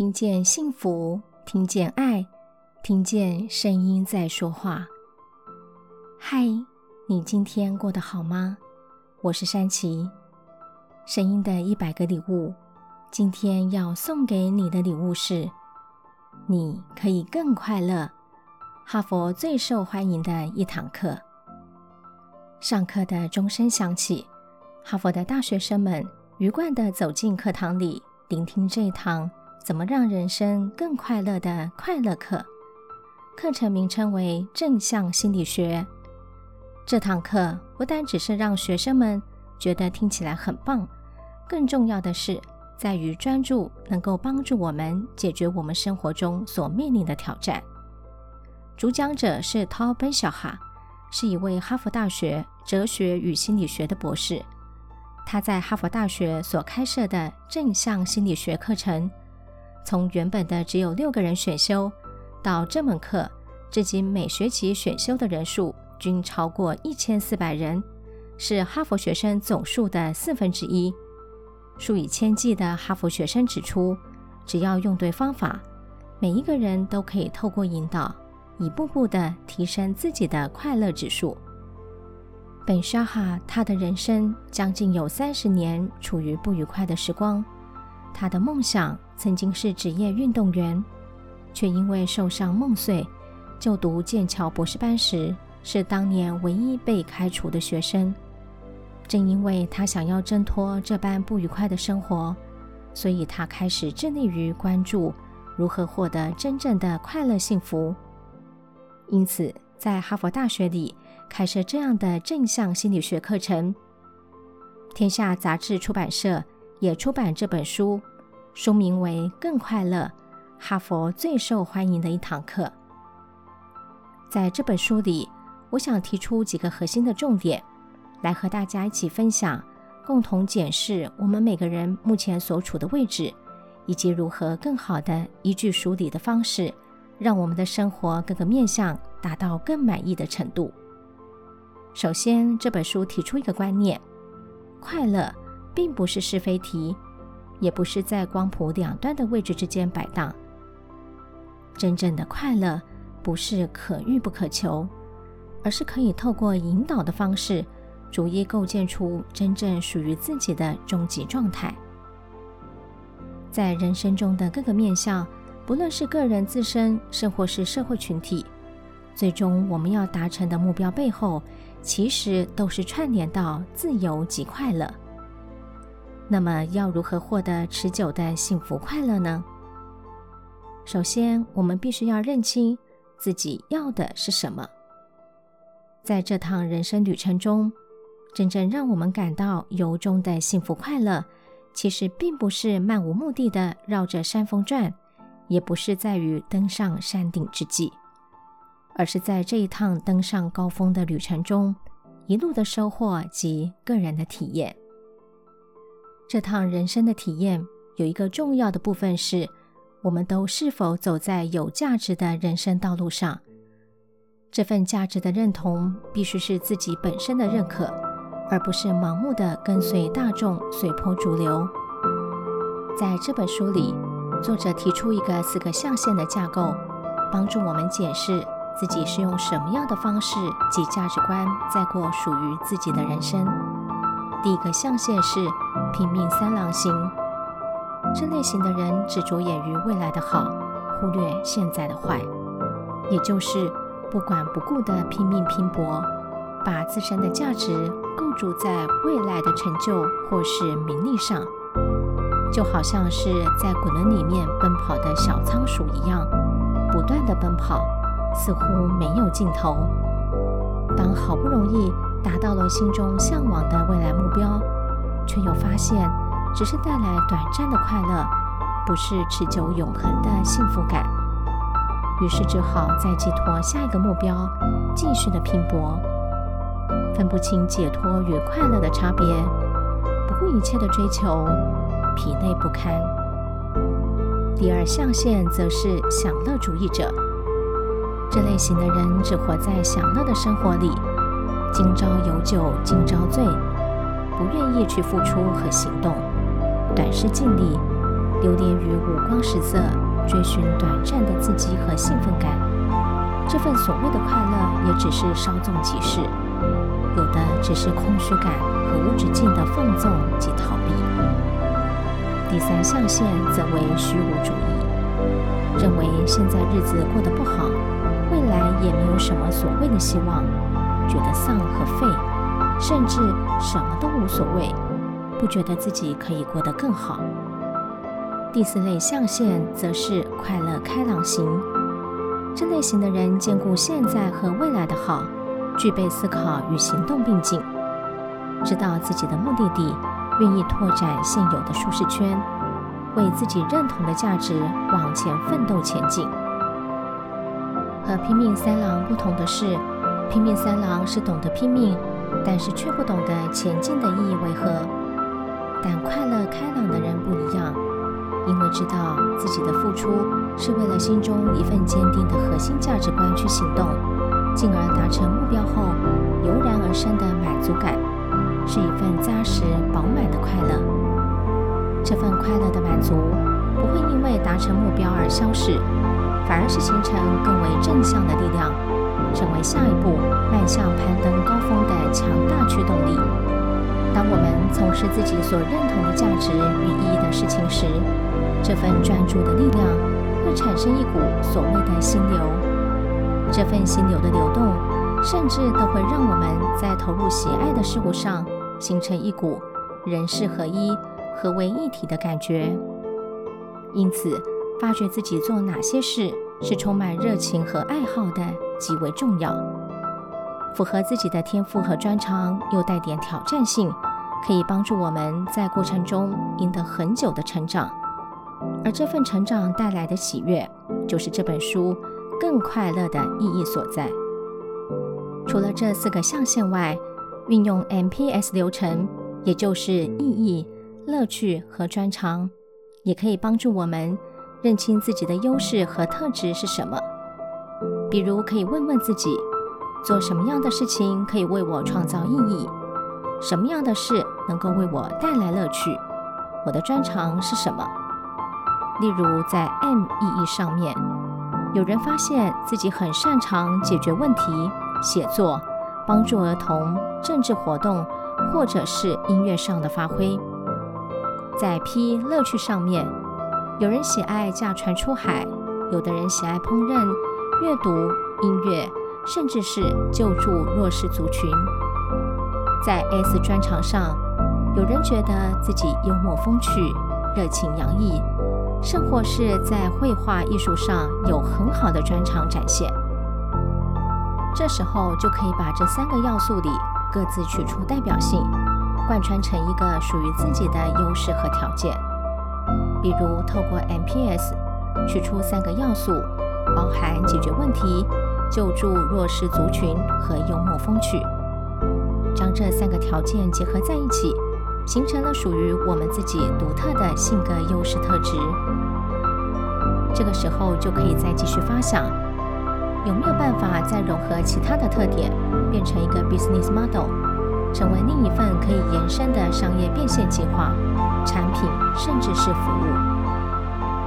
听见幸福，听见爱，听见声音在说话。嗨，你今天过得好吗？我是山琪，声音的一百个礼物。今天要送给你的礼物是：你可以更快乐。哈佛最受欢迎的一堂课。上课的钟声响起，哈佛的大学生们愉快地走进课堂里，聆听这堂怎么让人生更快乐的快乐课。课程名称为正向心理学。这堂课不单只是让学生们觉得听起来很棒，更重要的是在于专注能够帮助我们解决我们生活中所面临的挑战。主讲者是 t o b e n s h a h a 是一位哈佛大学哲学与心理学的博士。他在哈佛大学所开设的正向心理学课程，从原本的只有六个人选修，到这门课至今每学期选修的人数均超过一千四百人，是哈佛学生总数的四分之一。数以千计的哈佛学生指出，只要用对方法，每一个人都可以透过引导。一步步地提升自己的快乐指数。本沙哈他的人生将近有三十年处于不愉快的时光。他的梦想曾经是职业运动员，却因为受伤梦碎。就读剑桥博士班时，是当年唯一被开除的学生。正因为他想要挣脱这般不愉快的生活，所以他开始致力于关注如何获得真正的快乐幸福。因此，在哈佛大学里开设这样的正向心理学课程。天下杂志出版社也出版这本书，书名为《更快乐：哈佛最受欢迎的一堂课》。在这本书里，我想提出几个核心的重点，来和大家一起分享，共同检视我们每个人目前所处的位置，以及如何更好的依据书里的方式。让我们的生活各个面向达到更满意的程度。首先，这本书提出一个观念：快乐并不是是非题，也不是在光谱两端的位置之间摆荡。真正的快乐不是可遇不可求，而是可以透过引导的方式，逐一构建出真正属于自己的终极状态。在人生中的各个面向。不论是个人自身，甚或是社会群体，最终我们要达成的目标背后，其实都是串联到自由及快乐。那么，要如何获得持久的幸福快乐呢？首先，我们必须要认清自己要的是什么。在这趟人生旅程中，真正让我们感到由衷的幸福快乐，其实并不是漫无目的的绕着山峰转。也不是在于登上山顶之际，而是在这一趟登上高峰的旅程中，一路的收获及个人的体验。这趟人生的体验有一个重要的部分是，我们都是否走在有价值的人生道路上。这份价值的认同必须是自己本身的认可，而不是盲目的跟随大众随波逐流。在这本书里。作者提出一个四个象限的架构，帮助我们检视自己是用什么样的方式及价值观在过属于自己的人生。第一个象限是拼命三郎型，这类型的人只着眼于未来的好，忽略现在的坏，也就是不管不顾的拼命拼搏，把自身的价值构筑在未来的成就或是名利上。就好像是在滚轮里面奔跑的小仓鼠一样，不断地奔跑，似乎没有尽头。当好不容易达到了心中向往的未来目标，却又发现只是带来短暂的快乐，不是持久永恒的幸福感。于是只好再寄托下一个目标，继续的拼搏，分不清解脱与快乐的差别，不顾一切的追求。疲累不堪。第二象限则是享乐主义者，这类型的人只活在享乐的生活里，今朝有酒今朝醉，不愿意去付出和行动，短视尽力，流连于五光十色，追寻短暂的刺激和兴奋感。这份所谓的快乐，也只是稍纵即逝，有的只是空虚感和无止境的放纵及逃避。第三象限则为虚无主义，认为现在日子过得不好，未来也没有什么所谓的希望，觉得丧和废，甚至什么都无所谓，不觉得自己可以过得更好。第四类象限则是快乐开朗型，这类型的人兼顾现在和未来的好，具备思考与行动并进，知道自己的目的地，愿意拓展现有的舒适圈，为自己认同的价值往前奋斗前进。和拼命三郎不同的是，拼命三郎是懂得拼命，但是却不懂得前进的意义为何。但快乐开朗的人不一样。因为知道自己的付出是为了心中一份坚定的核心价值观去行动，进而达成目标后油然而生的满足感，是一份扎实饱满的快乐。这份快乐的满足不会因为达成目标而消逝，反而是形成更为正向的力量，成为下一步迈向攀登高峰的强大驱动力。当我们从事自己所认同的价值与意义的事情时，这份专注的力量会产生一股所谓的心流，这份心流的流动，甚至都会让我们在投入喜爱的事物上，形成一股人事合一、合为一体的感觉。因此，发觉自己做哪些事是充满热情和爱好的，极为重要。符合自己的天赋和专长，又带点挑战性，可以帮助我们在过程中赢得很久的成长。而这份成长带来的喜悦，就是这本书更快乐的意义所在。除了这四个象限外，运用 MPS 流程，也就是意义、乐趣和专长，也可以帮助我们认清自己的优势和特质是什么。比如，可以问问自己，做什么样的事情可以为我创造意义？什么样的事能够为我带来乐趣？我的专长是什么？例如，在 M 意义上面，有人发现自己很擅长解决问题、写作、帮助儿童、政治活动，或者是音乐上的发挥。在 P 乐趣上面，有人喜爱驾船出海，有的人喜爱烹饪、阅读、音乐，甚至是救助弱势族群。在 S 专长上，有人觉得自己幽默风趣、热情洋溢。甚或是在绘画艺术上有很好的专长展现，这时候就可以把这三个要素里各自取出代表性，贯穿成一个属于自己的优势和条件。比如，透过 MPS 取出三个要素，包含解决问题、救助弱势族群和幽默风趣，将这三个条件结合在一起。形成了属于我们自己独特的性格优势特质。这个时候就可以再继续发想，有没有办法再融合其他的特点，变成一个 business model，成为另一份可以延伸的商业变现计划、产品，甚至是服务。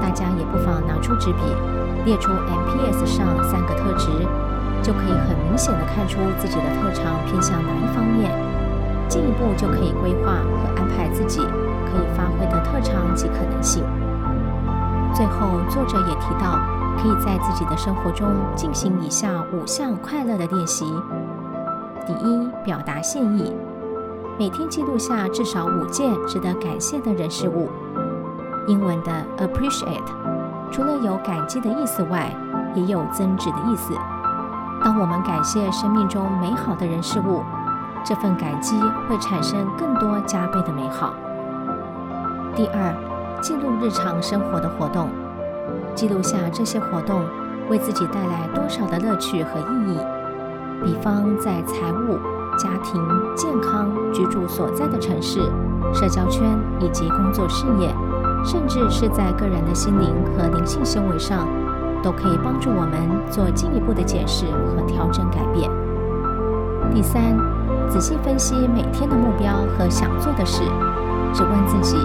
大家也不妨拿出纸笔，列出 MPS 上三个特质，就可以很明显的看出自己的特长偏向哪一方面。进一步就可以规划和安排自己可以发挥的特长及可能性。最后，作者也提到，可以在自己的生活中进行以下五项快乐的练习：第一，表达谢意，每天记录下至少五件值得感谢的人事物。英文的 appreciate，除了有感激的意思外，也有增值的意思。当我们感谢生命中美好的人事物，这份感激会产生更多加倍的美好。第二，记录日常生活的活动，记录下这些活动为自己带来多少的乐趣和意义。比方在财务、家庭、健康、居住所在的城市、社交圈以及工作事业，甚至是在个人的心灵和灵性修为上，都可以帮助我们做进一步的解释和调整改变。第三，仔细分析每天的目标和想做的事，只问自己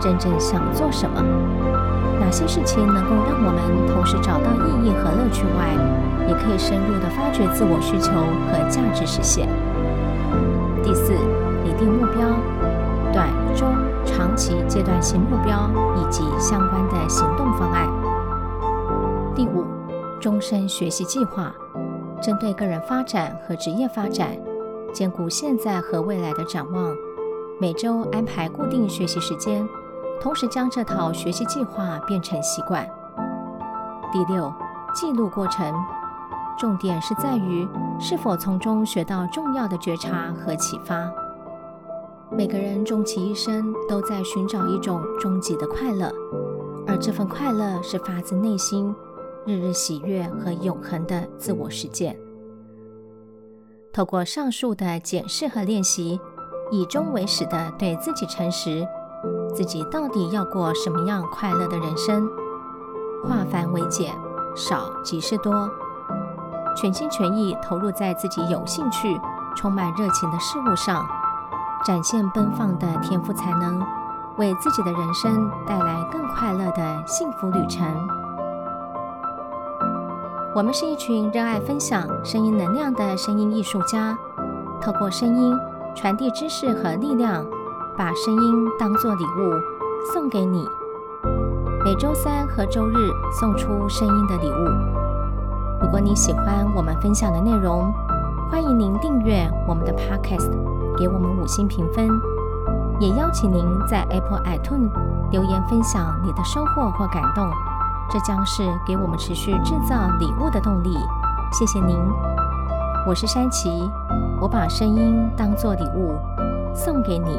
真正想做什么，哪些事情能够让我们同时找到意义和乐趣外，也可以深入地发掘自我需求和价值实现。第四，拟定目标，短、中、长期阶段性目标以及相关的行动方案。第五，终身学习计划，针对个人发展和职业发展，兼顾现在和未来的展望，每周安排固定学习时间。同时将这套学习计划变成习惯。第六，记录过程，重点是在于是否从中学到重要的觉察和启发。每个人终其一生都在寻找一种终极的快乐，而这份快乐是发自内心、日日喜悦和永恒的自我实践。透过上述的检视和练习，以终为始的对自己诚实。自己到底要过什么样快乐的人生？化繁为简，少即是多，全心全意投入在自己有兴趣、充满热情的事物上，展现奔放的天赋才能，为自己的人生带来更快乐的幸福旅程。我们是一群热爱分享声音能量的声音艺术家，透过声音传递知识和力量。把声音当作礼物送给你，每周三和周日送出声音的礼物。如果你喜欢我们分享的内容，欢迎您订阅我们的 Podcast，给我们五星评分。也邀请您在 Apple iTunes 留言分享你的收获或感动，这将是给我们持续制造礼物的动力。谢谢您，我是山崎，我把声音当作礼物送给你。